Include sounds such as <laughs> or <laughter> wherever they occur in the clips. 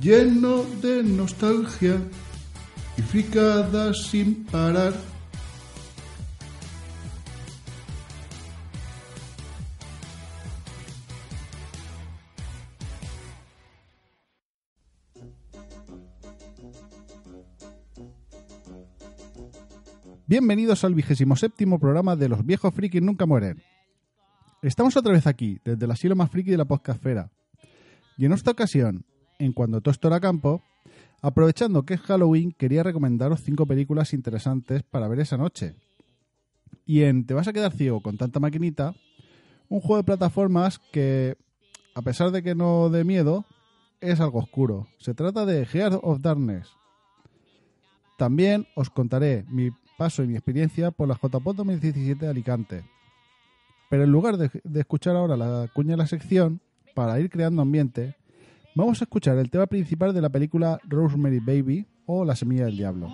lleno de nostalgia y fricadas sin parar. Bienvenidos al vigésimo séptimo programa de Los viejos frikis nunca mueren. Estamos otra vez aquí, desde el asilo más friki de la podcastfera. Y en esta ocasión, en cuando todo esto era campo, aprovechando que es Halloween, quería recomendaros cinco películas interesantes para ver esa noche. Y en Te vas a quedar ciego con tanta maquinita, un juego de plataformas que, a pesar de que no dé miedo, es algo oscuro. Se trata de Heart of Darkness. También os contaré mi paso y mi experiencia por la JPOT 2017 de Alicante. Pero en lugar de, de escuchar ahora la cuña de la sección, para ir creando ambiente, Vamos a escuchar el tema principal de la película Rosemary Baby o La Semilla del Diablo.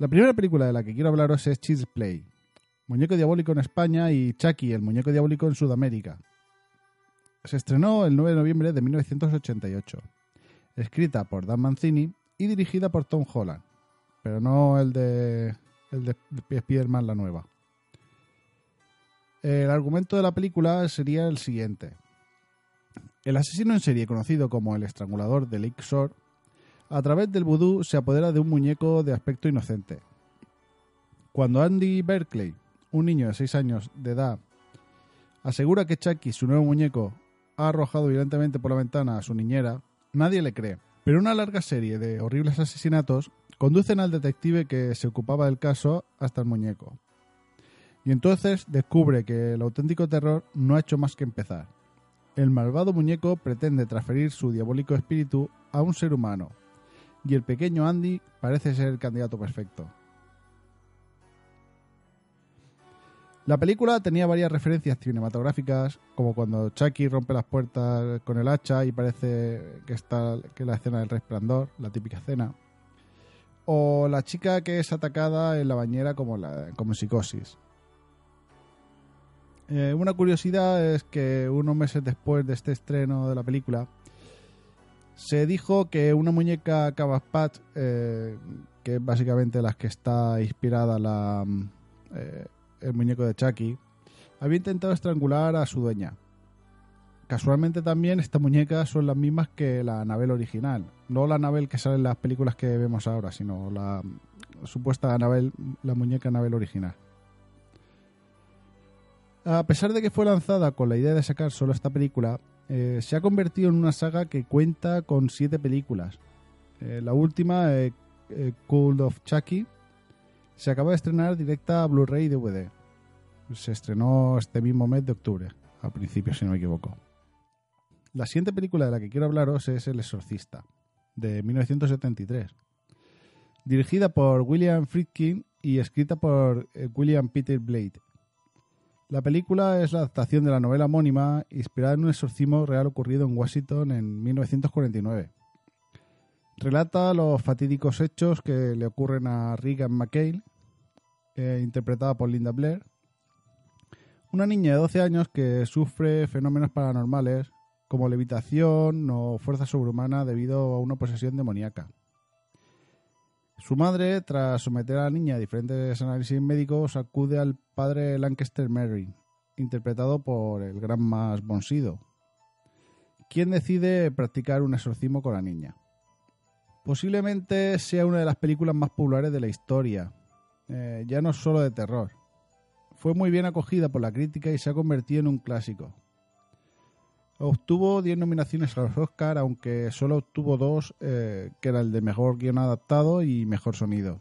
La primera película de la que quiero hablaros es Cheese Play. Muñeco Diabólico en España y Chucky, el Muñeco Diabólico en Sudamérica. Se estrenó el 9 de noviembre de 1988. Escrita por Dan Mancini y dirigida por Tom Holland. Pero no el de, el de Spider-Man la nueva. El argumento de la película sería el siguiente. El asesino en serie, conocido como el estrangulador de Lake a través del vudú se apodera de un muñeco de aspecto inocente. Cuando Andy Berkeley, un niño de 6 años de edad, asegura que Chucky, su nuevo muñeco, ha arrojado violentamente por la ventana a su niñera, nadie le cree. Pero una larga serie de horribles asesinatos conducen al detective que se ocupaba del caso hasta el muñeco. Y entonces descubre que el auténtico terror no ha hecho más que empezar. El malvado muñeco pretende transferir su diabólico espíritu a un ser humano, y el pequeño Andy parece ser el candidato perfecto. La película tenía varias referencias cinematográficas, como cuando Chucky rompe las puertas con el hacha y parece que está que la escena del resplandor, la típica escena, o la chica que es atacada en la bañera como, la, como psicosis. Eh, una curiosidad es que unos meses después de este estreno de la película, se dijo que una muñeca Cabaspat, eh, que es básicamente la que está inspirada la, eh, el muñeco de Chucky, había intentado estrangular a su dueña. Casualmente también estas muñecas son las mismas que la Anabel original. No la Anabel que sale en las películas que vemos ahora, sino la supuesta Anabel, la muñeca Anabel original. A pesar de que fue lanzada con la idea de sacar solo esta película, eh, se ha convertido en una saga que cuenta con siete películas. Eh, la última, eh, Cold of Chucky, se acaba de estrenar directa a Blu-ray y DVD. Se estrenó este mismo mes de octubre, a principios si no me equivoco. La siguiente película de la que quiero hablaros es El Exorcista, de 1973. Dirigida por William Friedkin y escrita por William Peter Blade. La película es la adaptación de la novela homónima inspirada en un exorcismo real ocurrido en Washington en 1949. Relata los fatídicos hechos que le ocurren a Regan McHale, eh, interpretada por Linda Blair, una niña de 12 años que sufre fenómenos paranormales como levitación o fuerza sobrehumana debido a una posesión demoníaca. Su madre, tras someter a la niña a diferentes análisis médicos, acude al padre Lancaster Mary, interpretado por el gran más Bonsido, quien decide practicar un exorcismo con la niña. Posiblemente sea una de las películas más populares de la historia, eh, ya no solo de terror. Fue muy bien acogida por la crítica y se ha convertido en un clásico. Obtuvo 10 nominaciones a los Oscar, aunque solo obtuvo dos, eh, que era el de Mejor Guión Adaptado y Mejor Sonido.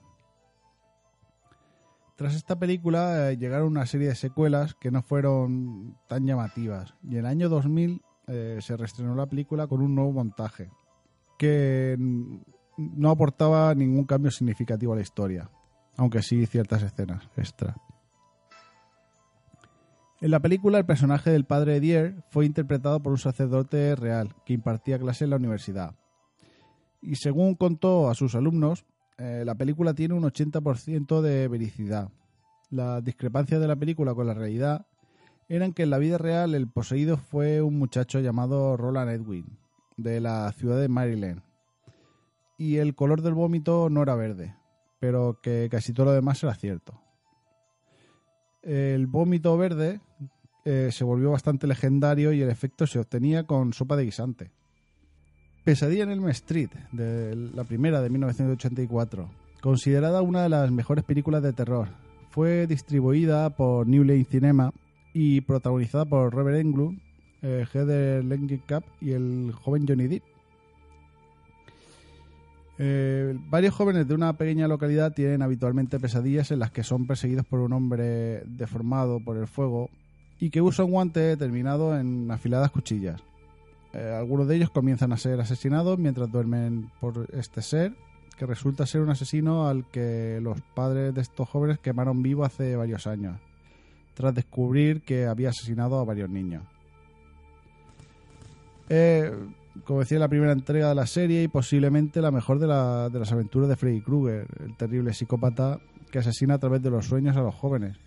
Tras esta película eh, llegaron una serie de secuelas que no fueron tan llamativas, y en el año 2000 eh, se reestrenó la película con un nuevo montaje, que no aportaba ningún cambio significativo a la historia, aunque sí ciertas escenas extra. En la película, el personaje del padre Dier fue interpretado por un sacerdote real que impartía clase en la universidad. Y según contó a sus alumnos, eh, la película tiene un 80% de vericidad. Las discrepancias de la película con la realidad eran que en la vida real el poseído fue un muchacho llamado Roland Edwin, de la ciudad de Maryland. Y el color del vómito no era verde, pero que casi todo lo demás era cierto el vómito verde eh, se volvió bastante legendario y el efecto se obtenía con sopa de guisante. Pesadilla en el Street, de la primera de 1984, considerada una de las mejores películas de terror. Fue distribuida por New Line Cinema y protagonizada por Robert Englund, eh, Heather Langenkamp y el joven Johnny Depp. Eh, varios jóvenes de una pequeña localidad tienen habitualmente pesadillas en las que son perseguidos por un hombre deformado por el fuego y que usa un guante terminado en afiladas cuchillas. Eh, algunos de ellos comienzan a ser asesinados mientras duermen por este ser, que resulta ser un asesino al que los padres de estos jóvenes quemaron vivo hace varios años, tras descubrir que había asesinado a varios niños. Eh, como decía, la primera entrega de la serie y posiblemente la mejor de, de las aventuras de Freddy Krueger, el terrible psicópata que asesina a través de los sueños a los jóvenes.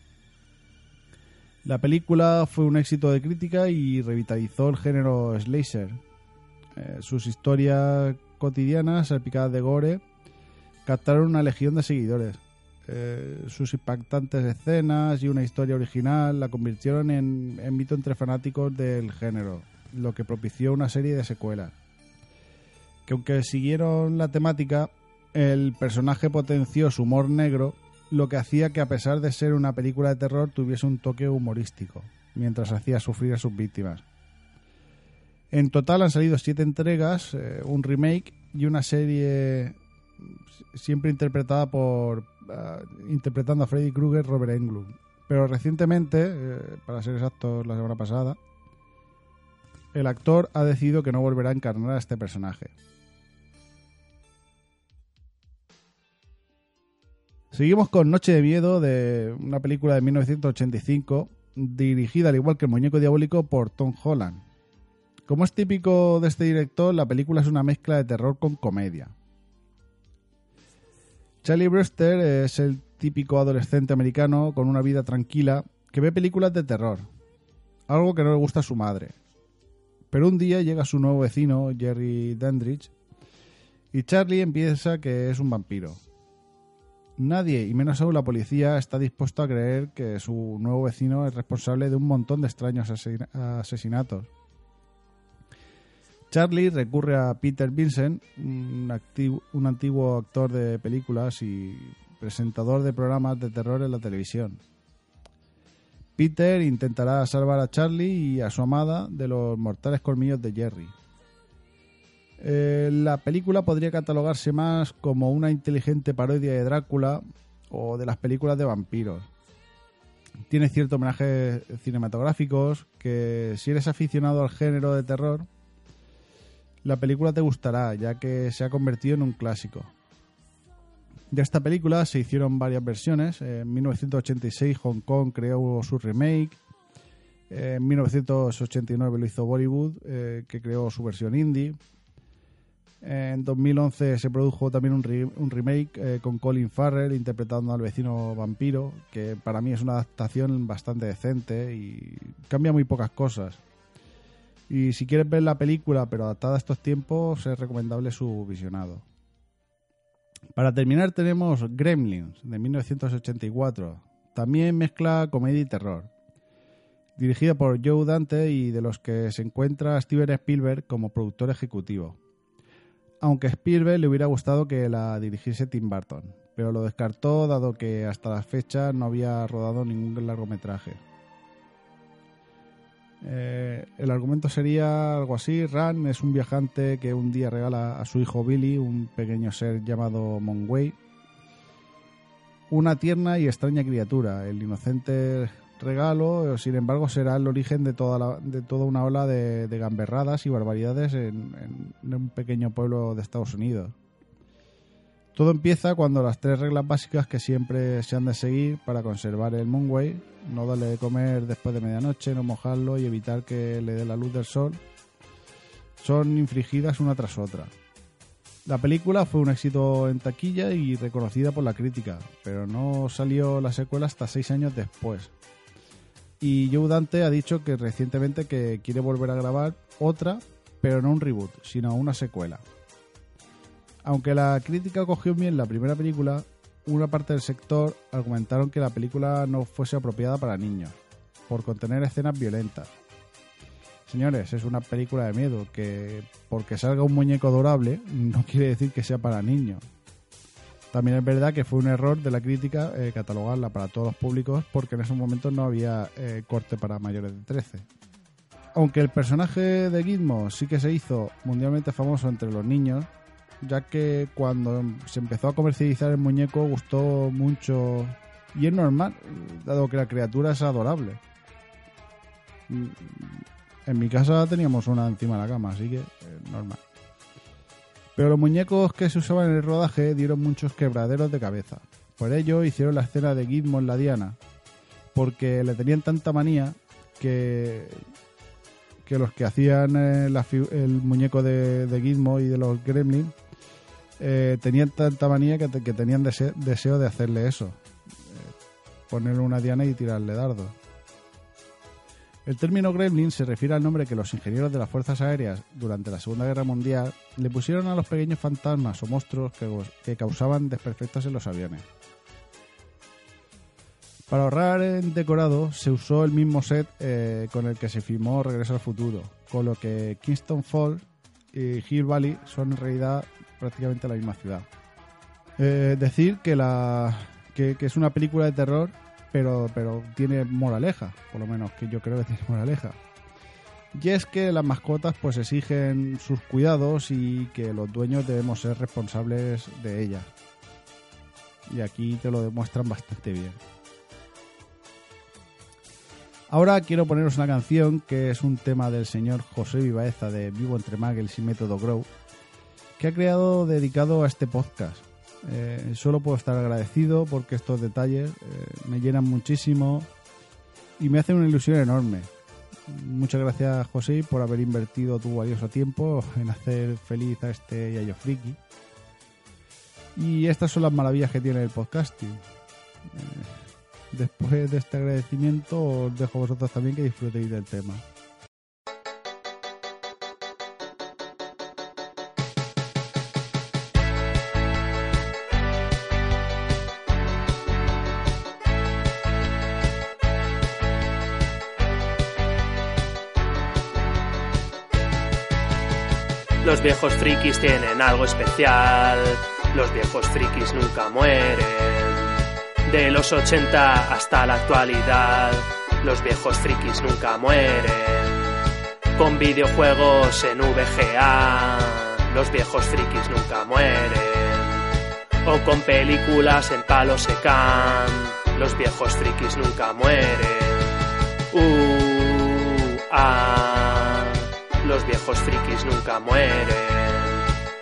La película fue un éxito de crítica y revitalizó el género slasher. Eh, sus historias cotidianas, salpicadas de gore, captaron una legión de seguidores. Eh, sus impactantes escenas y una historia original la convirtieron en, en mito entre fanáticos del género, lo que propició una serie de secuelas. Que aunque siguieron la temática, el personaje potenció su humor negro, lo que hacía que a pesar de ser una película de terror tuviese un toque humorístico, mientras hacía sufrir a sus víctimas. En total han salido siete entregas, eh, un remake y una serie siempre interpretada por ah, interpretando a Freddy Krueger Robert Englund. Pero recientemente, eh, para ser exactos, la semana pasada, el actor ha decidido que no volverá a encarnar a este personaje. Seguimos con Noche de Miedo, de una película de 1985, dirigida al igual que El Muñeco Diabólico por Tom Holland. Como es típico de este director, la película es una mezcla de terror con comedia. Charlie Brewster es el típico adolescente americano con una vida tranquila que ve películas de terror, algo que no le gusta a su madre. Pero un día llega su nuevo vecino, Jerry Dandridge, y Charlie empieza que es un vampiro. Nadie, y menos aún la policía, está dispuesto a creer que su nuevo vecino es responsable de un montón de extraños asesinatos. Charlie recurre a Peter Vincent, un, un, antiguo actor de películas y presentador de programas de terror en la televisión. Peter intentará salvar a Charlie y a su amada de los mortales colmillos de Jerry. Eh, la película podría catalogarse más como una inteligente parodia de Drácula o de las películas de vampiros. Tiene ciertos homenajes cinematográficos que si eres aficionado al género de terror, la película te gustará ya que se ha convertido en un clásico. De esta película se hicieron varias versiones. En 1986 Hong Kong creó su remake. En 1989 lo hizo Bollywood, eh, que creó su versión indie. En 2011 se produjo también un, remake eh, con Colin Farrell interpretando al vecino vampiro, que para mí es una adaptación bastante decente y cambia muy pocas cosas. Y si quieres ver la película pero adaptada a estos tiempos, es recomendable su visionado. Para terminar tenemos Gremlins de 1984. También mezcla comedia y terror. Dirigida por Joe Dante y de los que se encuentra Steven Spielberg como productor ejecutivo aunque a Spielberg le hubiera gustado que la dirigiese Tim Burton, pero lo descartó dado que hasta la fecha no había rodado ningún largometraje. Eh, el argumento sería algo así. Ran es un viajante que un día regala a su hijo Billy, un pequeño ser llamado Monway, una tierna y extraña criatura. El inocente regalo, sin embargo, será el origen de toda, de toda una ola de, gamberradas y barbaridades en, un pequeño pueblo de Estados Unidos. Todo empieza cuando las tres reglas básicas que siempre se han de seguir para conservar el Moonway, no darle de comer después de medianoche, no mojarlo y evitar que le dé la luz del sol, son infringidas una tras otra. La película fue un éxito en taquilla y reconocida por la crítica, pero no salió la secuela hasta seis años después, y Joe Dante ha dicho que recientemente que quiere volver a grabar otra, pero no un reboot, sino una secuela. Aunque la crítica cogió bien la primera película, una parte del sector argumentaron que la película no fuese apropiada para niños, por contener escenas violentas. Señores, es una película de miedo que porque salga un muñeco adorable no quiere decir que sea para niños. También es verdad que fue un error de la crítica eh, catalogarla para todos los públicos porque en esos momentos no había eh, corte para mayores de 13. Aunque el personaje de Gizmo sí que se hizo mundialmente famoso entre los niños, ya que cuando se empezó a comercializar el muñeco gustó mucho y es normal, dado que la criatura es adorable. Mm, en mi casa teníamos una encima de la cama, así que es normal. Pero los muñecos que se usaban en el rodaje dieron muchos quebraderos de cabeza. Por ello hicieron la escena de Gizmo en la Diana, porque le tenían tanta manía que, que los que hacían eh, el muñeco de, de, Gizmo y de los Gremlins eh, tenían tanta manía que, tenían deseo, de hacerle eso. Eh, ponerle una Diana y tirarle dardos. El término gremlin se refiere al nombre que los ingenieros de las fuerzas aéreas durante la Segunda Guerra Mundial le pusieron a los pequeños fantasmas o monstruos que, que causaban desperfectos en los aviones. Para ahorrar en decorado se usó el mismo set eh, con el que se filmó Regreso al Futuro, con lo que Kingston Falls y Hill Valley son en realidad prácticamente la misma ciudad. Eh, decir que, la, que, es una película de terror pero, pero tiene moraleja, por lo menos que yo creo que tiene moraleja. Y es que las mascotas pues exigen sus cuidados y que los dueños debemos ser responsables de ellas. Y aquí te lo demuestran bastante bien. Ahora quiero poneros una canción que es un tema del señor José Vivaeza de Vivo entre Muggles y Método Grow, que ha creado dedicado a este podcast. Eh, solo puedo estar agradecido porque estos detalles eh, me llenan muchísimo y me hacen una ilusión enorme. Muchas gracias, José, por haber invertido tu valioso tiempo en hacer feliz a este Yayo Friki. Y estas son las maravillas que tiene el podcasting. Eh, después de este agradecimiento, os dejo a vosotros también que disfrutéis del tema. Los viejos frikis tienen algo especial. Los viejos frikis nunca mueren. De los 80 hasta la actualidad, los viejos frikis nunca mueren. Con videojuegos en VGA, los viejos frikis nunca mueren. O con películas en palo secan, los viejos frikis nunca mueren. Uh, ah viejos frikis nunca mueren.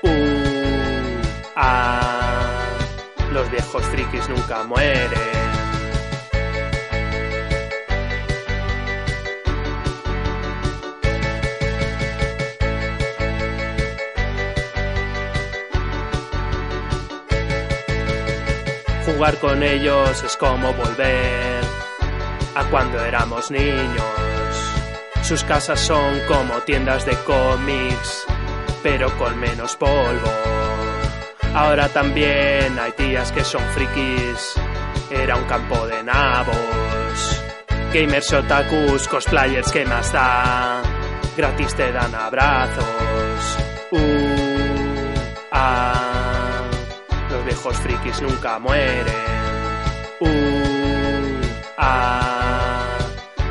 Uh, ah, los viejos frikis nunca mueren. Jugar con ellos es como volver a cuando éramos niños. Sus casas son como tiendas de cómics, pero con menos polvo. Ahora también hay tías que son frikis, era un campo de nabos. Gamers otakus, cosplayers, que más da? Gratis te dan abrazos. Uh, ah, los viejos frikis nunca mueren. Uh, ah,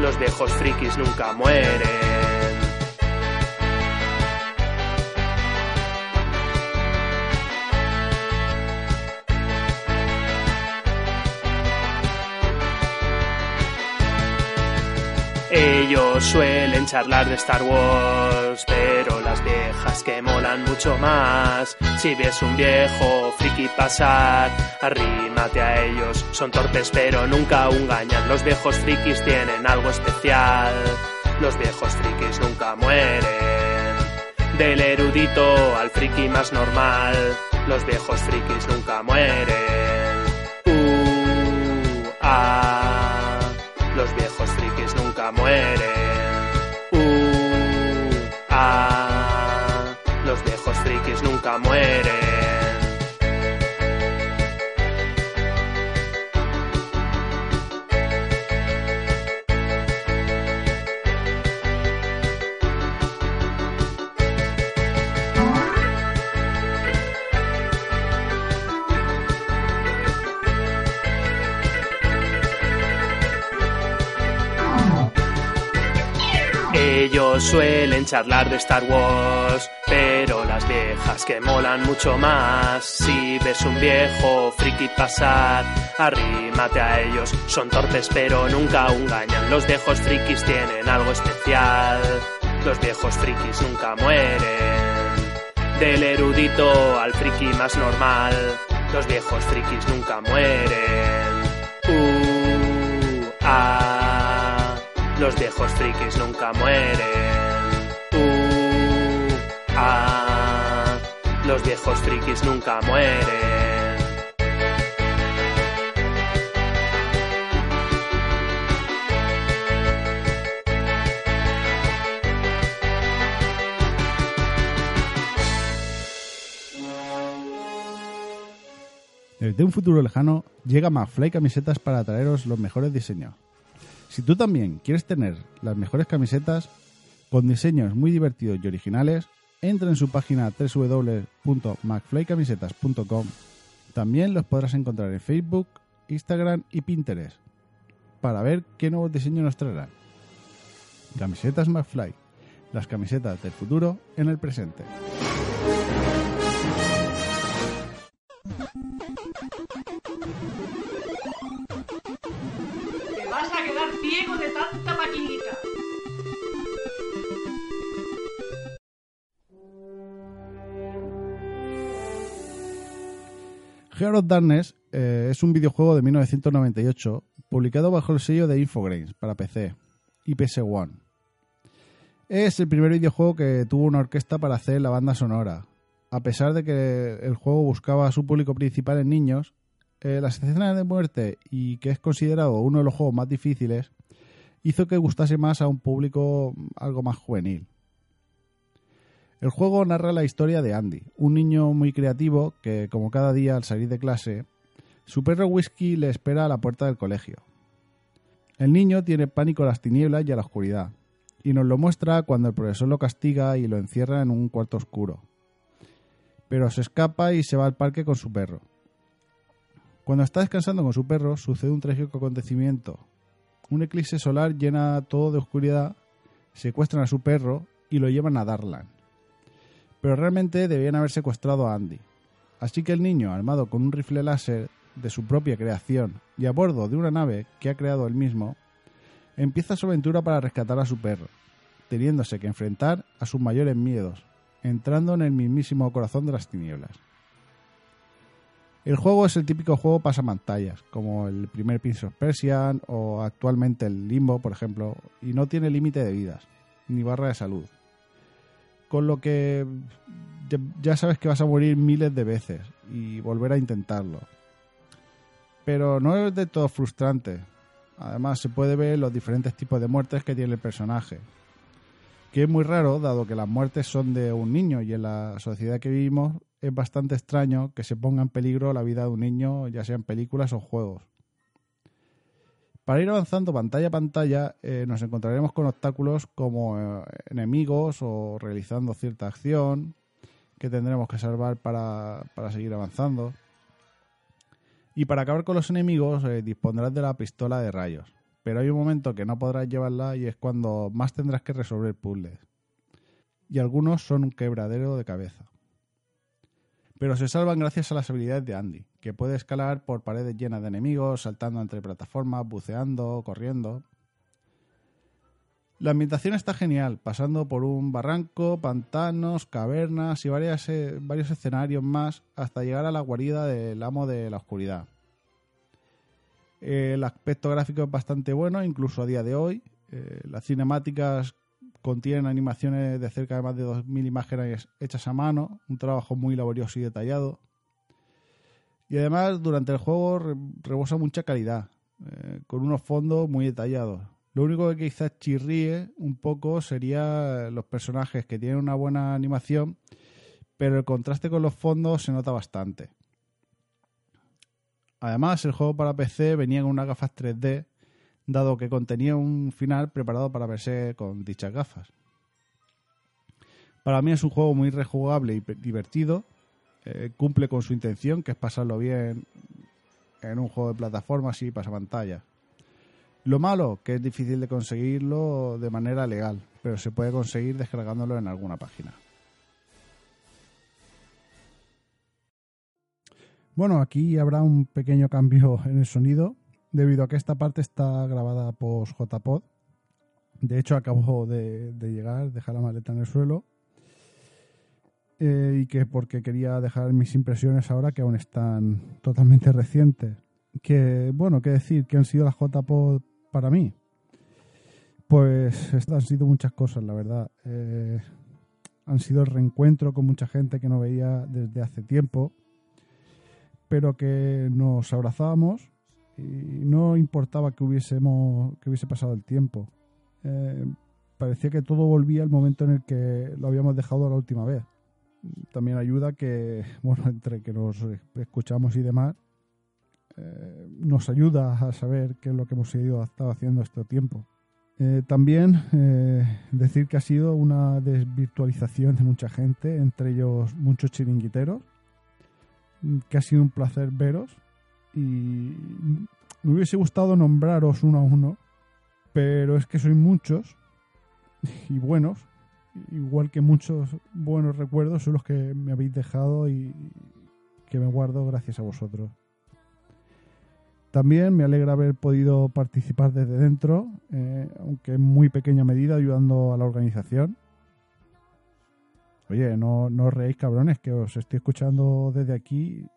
los viejos frikis nunca mueren. Ellos suelen charlar de Star Wars, pero las viejas que molan mucho más. Si ves un viejo friki pasar, arrímate a ellos. Son torpes pero nunca engañan. Los viejos frikis tienen algo especial. Los viejos frikis nunca mueren. Del erudito al friki más normal, los viejos frikis nunca mueren. Uh, ah, nunca mueren. Uh, ah, los viejos frikis nunca mueren. Ellos suelen charlar de Star Wars, pero las viejas que molan mucho más. Si ves un viejo friki pasar, arrímate a ellos. Son torpes pero nunca engañan. Los viejos frikis tienen algo especial. Los viejos frikis nunca mueren. Del erudito al friki más normal, los viejos frikis nunca mueren. Los viejos frikis nunca mueren. Uh, ah, los viejos frikis nunca mueren. Desde un futuro lejano llega McFly Camisetas para traeros los mejores diseños. Si tú también quieres tener las mejores camisetas con diseños muy divertidos y originales, entra en su página www.macflycamisetas.com. También los podrás encontrar en Facebook, Instagram y Pinterest para ver qué nuevos diseños nos traerán. Camisetas McFly, las camisetas del futuro en el presente. Ciego de tanta maquinita. Heart of Darkness eh, es un videojuego de 1998 publicado bajo el sello de Infogrames para PC y PS One. Es el primer videojuego que tuvo una orquesta para hacer la banda sonora. A pesar de que el juego buscaba a su público principal en niños, eh, las escenas de muerte y que es considerado uno de los juegos más difíciles, hizo que gustase más a un público algo más juvenil. El juego narra la historia de Andy, un niño muy creativo que, como cada día al salir de clase, su perro Whisky le espera a la puerta del colegio. El niño tiene pánico a las tinieblas y a la oscuridad, y nos lo muestra cuando el profesor lo castiga y lo encierra en un cuarto oscuro. Pero se escapa y se va al parque con su perro. Cuando está descansando con su perro, sucede un trágico acontecimiento. Un eclipse solar llena todo de oscuridad, secuestran a su perro y lo llevan a Darlan pero realmente debían haber secuestrado a Andy. Así que el niño, armado con un rifle láser de su propia creación y a bordo de una nave que ha creado él mismo, empieza su aventura para rescatar a su perro, teniéndose que enfrentar a sus mayores miedos, entrando en el mismísimo corazón de las tinieblas. El juego es el típico juego pasamantallas, como el primer Prince of Persian o actualmente el Limbo, por ejemplo, y no tiene límite de vidas, ni barra de salud con lo que ya sabes que vas a morir miles de veces y volver a intentarlo. Pero no es de todo frustrante. Además, se puede ver los diferentes tipos de muertes que tiene el personaje. Que es muy raro, dado que las muertes son de un niño y en la sociedad que vivimos es bastante extraño que se ponga en peligro la vida de un niño, ya sea en películas o juegos. Para ir avanzando pantalla a pantalla eh, nos encontraremos con obstáculos como eh, enemigos o realizando cierta acción que tendremos que salvar para, seguir avanzando. Y para acabar con los enemigos eh, dispondrás de la pistola de rayos. Pero hay un momento que no podrás llevarla y es cuando más tendrás que resolver puzzles. Y algunos son un quebradero de cabeza pero se salvan gracias a las habilidades de Andy, que puede escalar por paredes llenas de enemigos, saltando entre plataformas, buceando, corriendo. La ambientación está genial, pasando por un barranco, pantanos, cavernas y eh, varios escenarios más hasta llegar a la guarida del amo de la oscuridad. El aspecto gráfico es bastante bueno, incluso a día de hoy. Eh, las cinemáticas Contienen animaciones de cerca de más de 2.000 imágenes hechas a mano, un trabajo muy laborioso y detallado. Y además, durante el juego rebosa mucha calidad, eh, con unos fondos muy detallados. Lo único que quizás chirríe un poco sería los personajes que tienen una buena animación, pero el contraste con los fondos se nota bastante. Además, el juego para PC venía con unas gafas 3D dado que contenía un final preparado para verse con dichas gafas. Para mí es un juego muy rejugable y divertido, eh, cumple con su intención, que es pasarlo bien en un juego de plataformas y pasapantalla. Lo malo, que es difícil de conseguirlo de manera legal, pero se puede conseguir descargándolo en alguna página. Bueno, aquí habrá un pequeño cambio en el sonido, debido a que esta parte está grabada post JPod. De hecho, acabo de, llegar, dejar la maleta en el suelo. Eh, y que porque quería dejar mis impresiones ahora que aún están totalmente recientes. Que, bueno, qué decir, que han sido las JPod para mí. Pues han sido muchas cosas, la verdad. Eh, han sido el reencuentro con mucha gente que no veía desde hace tiempo, pero que nos abrazábamos no importaba que hubiésemos que hubiese pasado el tiempo. Eh, parecía que todo volvía al momento en el que lo habíamos dejado la última vez. También ayuda que, <laughs> bueno, entre que nos escuchamos y demás, eh, nos ayuda a saber qué es lo que hemos ido, estado haciendo este tiempo. Eh, también eh, decir que ha sido una desvirtualización de mucha gente, entre ellos muchos chiringuiteros, que ha sido un placer veros y me hubiese gustado nombraros uno a uno, pero es que sois muchos y buenos, igual que muchos buenos recuerdos son los que me habéis dejado y que me guardo gracias a vosotros. También me alegra haber podido participar desde dentro, eh, aunque en muy pequeña medida, ayudando a la organización. Oye, no, no os reéis, cabrones, que os estoy escuchando desde aquí.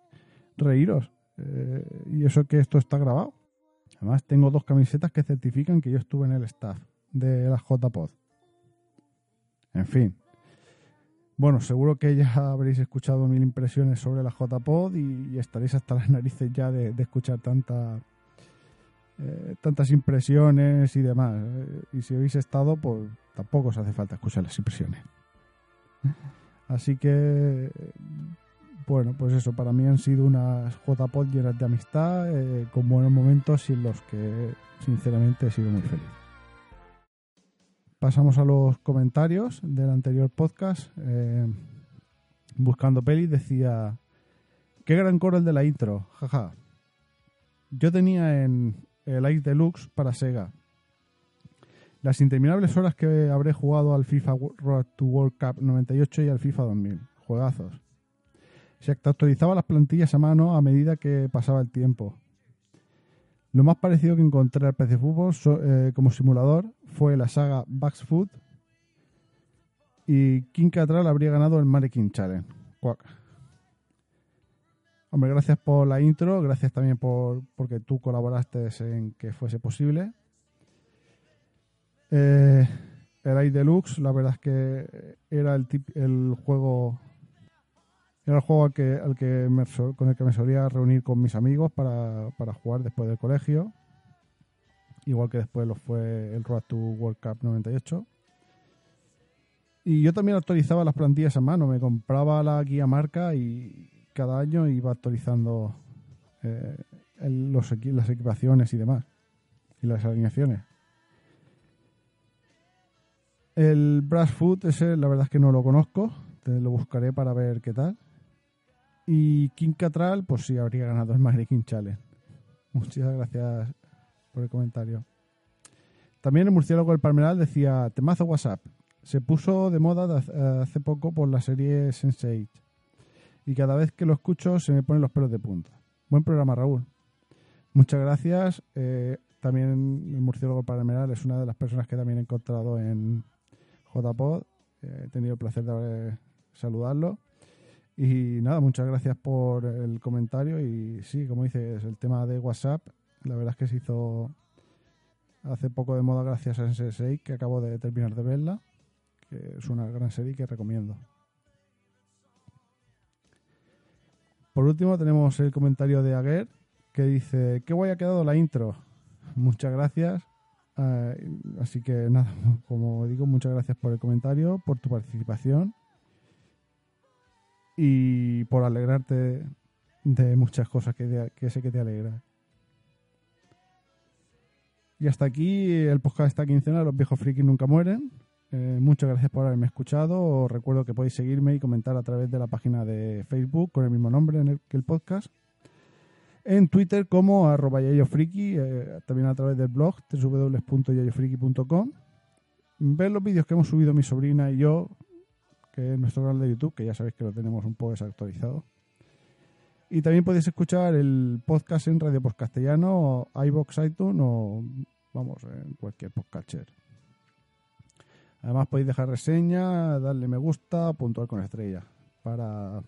Reíros. Eh, y eso que esto está grabado. Además, tengo dos camisetas que certifican que yo estuve en el staff de la JPod. En fin. Bueno, seguro que ya habréis escuchado mil impresiones sobre la JPod y, estaréis hasta las <laughs> narices ya de, de escuchar tanta, eh, tantas impresiones y demás. Eh, Y si habéis estado, pues tampoco os hace falta escuchar las impresiones. Así que, bueno, pues eso, para mí han sido unas JPod llenas de amistad, eh, con buenos momentos y en los que sinceramente he sido muy feliz. Pasamos a los comentarios del anterior podcast. Eh, buscando pelis decía, qué gran coro el de la intro, jaja. Yo tenía en el Ice Deluxe para Sega. Las interminables horas que habré jugado al FIFA Road to World Cup 98 y al FIFA 2000. Juegazos. Se actualizaba las plantillas a mano a medida que pasaba el tiempo. Lo más parecido que encontré al PC Fútbol eh, como simulador fue la saga Bugs Food y King Catral habría ganado el Mannequin Challenge. Hombre, gracias por la intro, gracias también por porque tú colaboraste en que fuese posible. Eh, el Ice Deluxe, la verdad es que era el, el juego era el juego al que, con el que me solía reunir con mis amigos para, para jugar después del colegio. Igual que después lo fue el Road to World Cup 98. Y yo también actualizaba las plantillas a mano. Me compraba la guía marca y cada año iba actualizando eh, los las equipaciones y demás. Y las alineaciones. El Brass Food, ese la verdad es que no lo conozco. Lo buscaré para ver qué tal. Y King Catral, pues sí, habría ganado el Mannequin Challenge. Muchas gracias por el comentario. También el murciélago del Palmeral decía, temazo WhatsApp. Se puso de moda de hace- poco por la serie Sense8. Y cada vez que lo escucho se me ponen los pelos de punta. Buen programa, Raúl. Muchas gracias. Eh, también el murciélago del Palmeral es una de las personas que también he encontrado en JPod. Eh, he tenido el placer de saludarlo. Y nada, muchas gracias por el comentario. Y sí, como dices, el tema de WhatsApp, la verdad es que se hizo hace poco de moda gracias a Sense6, que acabo de terminar de verla, que es una gran serie que recomiendo. Por último tenemos el comentario de Aguer, que dice, qué guay ha quedado la intro. Muchas gracias. Eh, así que nada, <laughs> como digo, muchas gracias por el comentario, por tu participación y por alegrarte de muchas cosas que, sé que te alegra. Y hasta aquí el podcast esta quincena, Los viejos frikis nunca mueren. Eh, muchas gracias por haberme escuchado. Os recuerdo que podéis seguirme y comentar a través de la página de Facebook con el mismo nombre en el, que el podcast. En Twitter como arroba yayofriki, eh, también a través del blog www.yayofriki.com. Ver los vídeos que hemos subido mi sobrina y yo, que es nuestro canal de YouTube, que ya sabéis que lo tenemos un poco desactualizado. Y también podéis escuchar el podcast en Radio Post Castellano, iBox, iTunes o, vamos, en cualquier podcatcher. Además podéis dejar reseña, darle me gusta, puntuar con estrella, para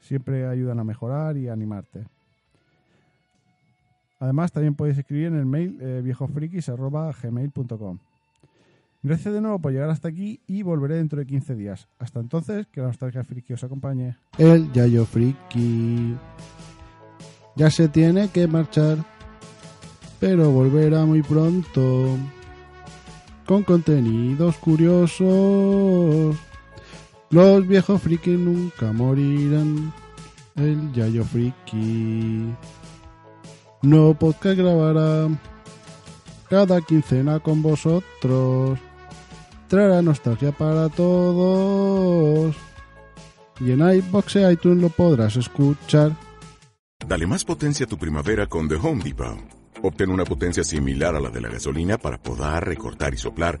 siempre ayudan a mejorar y animarte. Además también podéis escribir en el mail eh, viejofrikis@gmail.com. Gracias de nuevo por llegar hasta aquí y volveré dentro de 15 días. Hasta entonces, que la nostalgia friki os acompañe. El Yayo Friki. Ya se tiene que marchar, pero volverá muy pronto. Con contenidos curiosos. Los viejos friki nunca morirán. El Yayo Friki. No podcast grabará cada quincena con vosotros. Traerá nostalgia para todos. Y en iBox y iTunes lo podrás escuchar. Dale más potencia a tu primavera con The Home Depot. Obtén una potencia similar a la de la gasolina para poder recortar y soplar